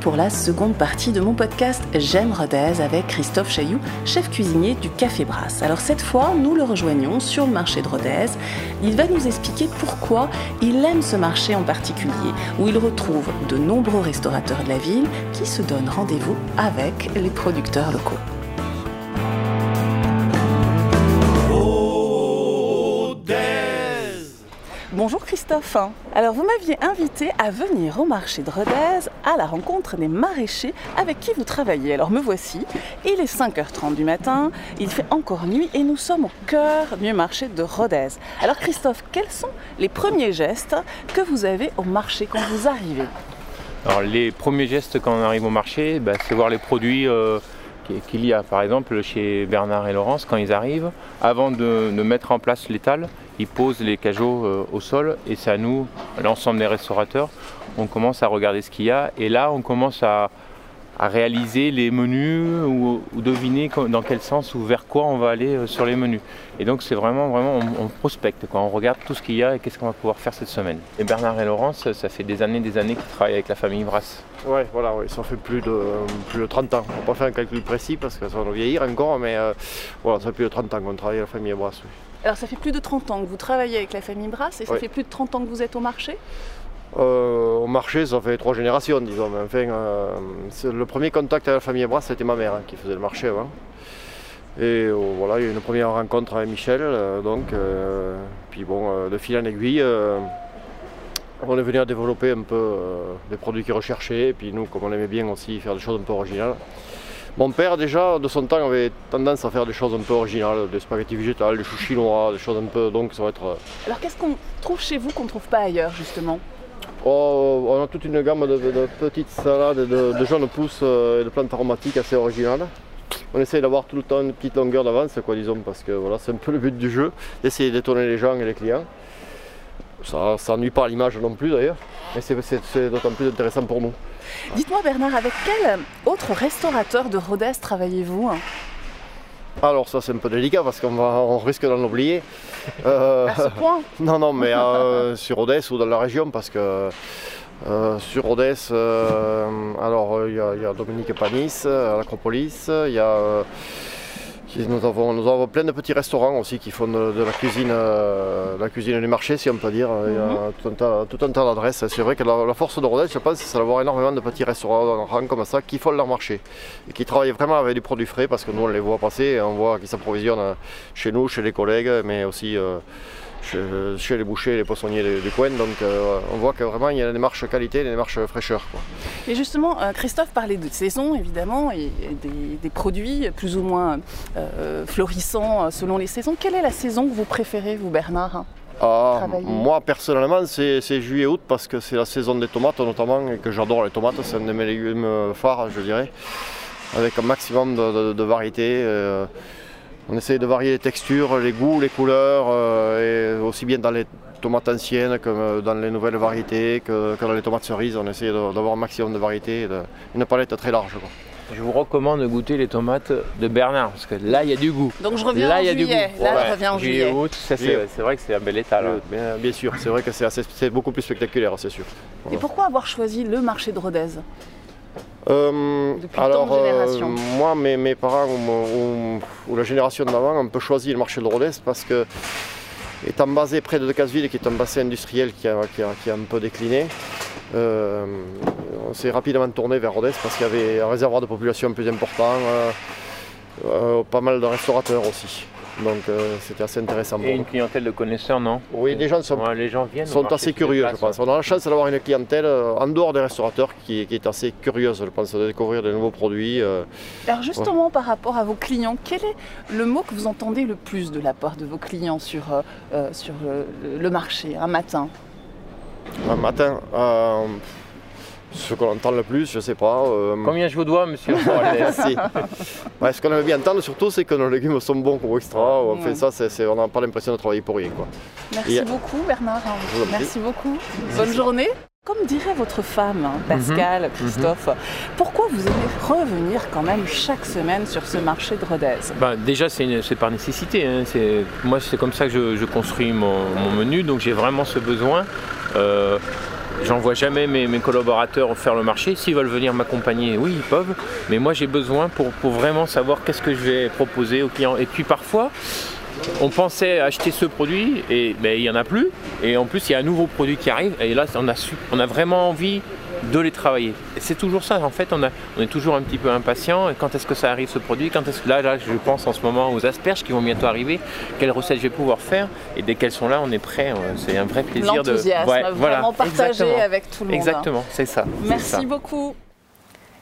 pour la seconde partie de mon podcast J'aime Rodez avec Christophe Chailloux, chef cuisinier du Café Brasse. Alors cette fois, nous le rejoignons sur le marché de Rodez. Il va nous expliquer pourquoi il aime ce marché en particulier, où il retrouve de nombreux restaurateurs de la ville qui se donnent rendez-vous avec les producteurs locaux. Bonjour Christophe. Alors vous m'aviez invité à venir au marché de Rodez à la rencontre des maraîchers avec qui vous travaillez. Alors me voici, il est 5h30 du matin, il fait encore nuit et nous sommes au cœur du marché de Rodez. Alors Christophe, quels sont les premiers gestes que vous avez au marché quand vous arrivez? Alors les premiers gestes quand on arrive au marché, bah, c'est voir les produits euh, qu'il y a. Par exemple chez Bernard et Laurence, quand ils arrivent, avant de, mettre en place l'étal, ils posent les cajots euh, au sol et c'est à nous, l'ensemble des restaurateurs, on commence à regarder ce qu'il y a et là on commence à, à réaliser les menus ou, ou, deviner dans quel sens ou vers quoi on va aller euh, sur les menus. Et donc c'est vraiment, vraiment, on, on prospecte, quoi. on regarde tout ce qu'il y a et qu'est-ce qu'on va pouvoir faire cette semaine. Et Bernard et Laurence, ça fait des années des années qu'ils travaillent avec la famille Brasse. Ouais, voilà, ouais, ça fait plus de, plus de 30 ans. On va pas faire un calcul précis parce que ça va nous vieillir encore, mais euh, voilà, ça fait plus de 30 ans qu'on travaille avec la famille Brasse. Oui. Alors ça fait plus de 30 ans que vous travaillez avec la famille Brasse et ça fait plus de 30 ans que vous êtes au marché? Euh, au marché, ça fait trois générations, disons. Enfin, euh, le premier contact avec la famille Brasse, c'était ma mère hein, qui faisait le marché avant. Et euh, voilà, il y a eu une première rencontre avec Michel. donc, puis bon, de fil en aiguille, on est venu à développer un peu des produits qu'il recherchait. Et puis nous, comme on aimait bien aussi faire des choses un peu originales. Mon père, déjà, de son temps, avait tendance à faire des choses un peu originales, des spaghettis végétales, des choux chinois, des choses un peu. Donc, ça va être. Alors qu'est-ce qu'on trouve chez vous qu'on ne trouve pas ailleurs justement? Oh, on a toute une gamme de, de petites salades, de, de jeunes pousses euh, et de plantes aromatiques assez originales. On essaye d'avoir tout le temps une petite longueur d'avance, quoi, disons, parce que voilà, c'est un peu le but du jeu, d'essayer d'étonner les gens et les clients. Ça, ça nuit pas à l'image non plus d'ailleurs, mais c'est- d'autant plus intéressant pour nous. Dites-moi Bernard, avec quel autre restaurateur de Rodez travaillez-vous? Alors ça c'est un peu délicat parce qu'on on risque d'en oublier. Euh, À ce point Non, non, mais euh, sur Odès ou dans la région, parce que euh, sur euh, alors il y, y a Dominique Panis à l'Acropolis, il y a. nous, avons, nous avons plein de petits restaurants aussi qui font de, de la cuisine euh, la cuisine du marché, si on peut dire. Il y a tout un tas, tout un tas d'adresses. C'est vrai que la, la force de Rodez, je pense, c'est d'avoir énormément de petits restaurants comme ça qui font leur marché et qui travaillent vraiment avec du produit frais parce que nous on les voit passer et on voit qu'ils s'approvisionnent euh, chez nous, chez les collègues, mais aussi euh, chez, les bouchers les poissonniers du coin. Donc euh, on voit que vraiment il y a une démarche qualité, une démarche fraîcheur. quoi. Et justement, euh, Christophe parlait de saison évidemment et des, des produits plus ou moins euh, florissants selon les saisons. Quelle est la saison que vous préférez, vous Bernard Ah, Travailler? moi personnellement c'est c'est juillet-août parce que c'est la saison des tomates notamment et que j'adore les tomates, c'est un de mes légumes phares je dirais, avec un maximum de, de, de variétés. On essaye de varier les textures, les goûts, les couleurs, euh, et aussi bien dans les tomates anciennes que euh, dans les nouvelles variétés, que, que dans les tomates cerises. On essaye d'avoir un maximum de variétés, et de- une palette très large. quoi. Je vous recommande de goûter les tomates de Bernard parce que là il y a du goût. Donc je reviens là en il y a juillet. du goût. Là, Ouais. je reviens en Juillet, juillet. août, ça, c'est vrai que c'est un bel état là. Bien, bien sûr, c'est vrai que c'est assez- c'est beaucoup plus spectaculaire, c'est sûr. Et pourquoi avoir choisi le marché de Rodez? Euh, alors, euh, moi, mes, mes parents ou, ou- ou la génération d'avant ont un peu choisi le marché de Rodez parce que, étant basé près de Decazeville, qui est un bassin industriel qui a, qui a- qui a un peu décliné, euh, on s'est rapidement tourné vers Rodez parce qu'il y avait un réservoir de population plus important, euh, euh, pas mal de restaurateurs aussi. Donc euh, c'était assez intéressant pour Et une clientèle de connaisseurs, non Oui, les gens sont Ouais, les gens viennent. sont assez se curieux, je pense. On a la chance d'avoir une clientèle euh, en dehors des restaurateurs qui, qui est assez curieuse, je pense, de découvrir de nouveaux produits. euh. Alors justement, par rapport à vos clients, quel est le mot que vous entendez le plus de la part de vos clients sur, sur le, le marché un matin? Un matin, euh, ce qu'on entend le plus, je sais pas. euh, Combien je vous dois, monsieur merci. Ouais, ce qu'on aime bien entendre surtout, c'est que nos légumes sont bons ou extra. On Ouais. fait ça, c'est- c'est- on n'a pas l'impression de travailler pour rien. Quoi. Merci Et- beaucoup Bernard. Merci beaucoup. Bonne journée. Comme dirait votre femme, hein, Pascal, Christophe, pourquoi vous aimez revenir quand même chaque semaine sur ce marché de Rodez? Ben, déjà, c'est par nécessité. hein. Moi, c'est comme ça que je, je construis mon, mon menu, donc j'ai vraiment ce besoin. Euh, J'envoie jamais mes, collaborateurs faire le marché. S'ils veulent venir m'accompagner, oui, ils peuvent. Mais moi, j'ai besoin pour, vraiment savoir qu'est-ce que je vais proposer aux clients. Et puis parfois, on pensait acheter ce produit et ben, il n'y en a plus. Et en plus, il y a un nouveau produit qui arrive. Et là, on a, on a vraiment envie de les travailler. c'est toujours ça, en fait, on, est toujours un petit peu impatient. Et quand est-ce que ça arrive ce produit? Quand est-ce que là, là, je pense en ce moment aux asperges qui vont bientôt arriver. Quelles recettes je vais pouvoir faire? Et dès qu'elles sont là, on est prêt. C'est un vrai plaisir de vraiment partager avec tout le monde. Exactement, c'est ça. Merci beaucoup.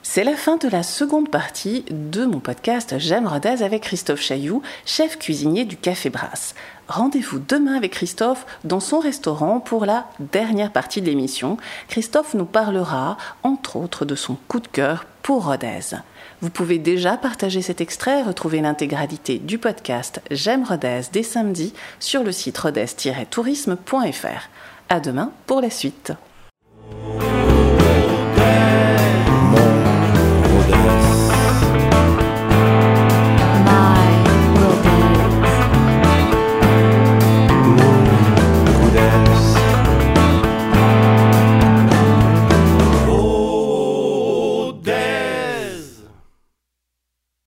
C'est la fin de la seconde partie de mon podcast J'aime Rodez avec Christophe Chailloux, chef cuisinier du Café Brasse. Rendez-vous demain avec Christophe dans son restaurant pour la dernière partie de l'émission. Christophe nous parlera, entre autres, de son coup de cœur pour Rodez. Vous pouvez déjà partager cet extrait et retrouver l'intégralité du podcast J'aime Rodez dès samedi sur le site rodez-tourisme.fr. À demain pour la suite.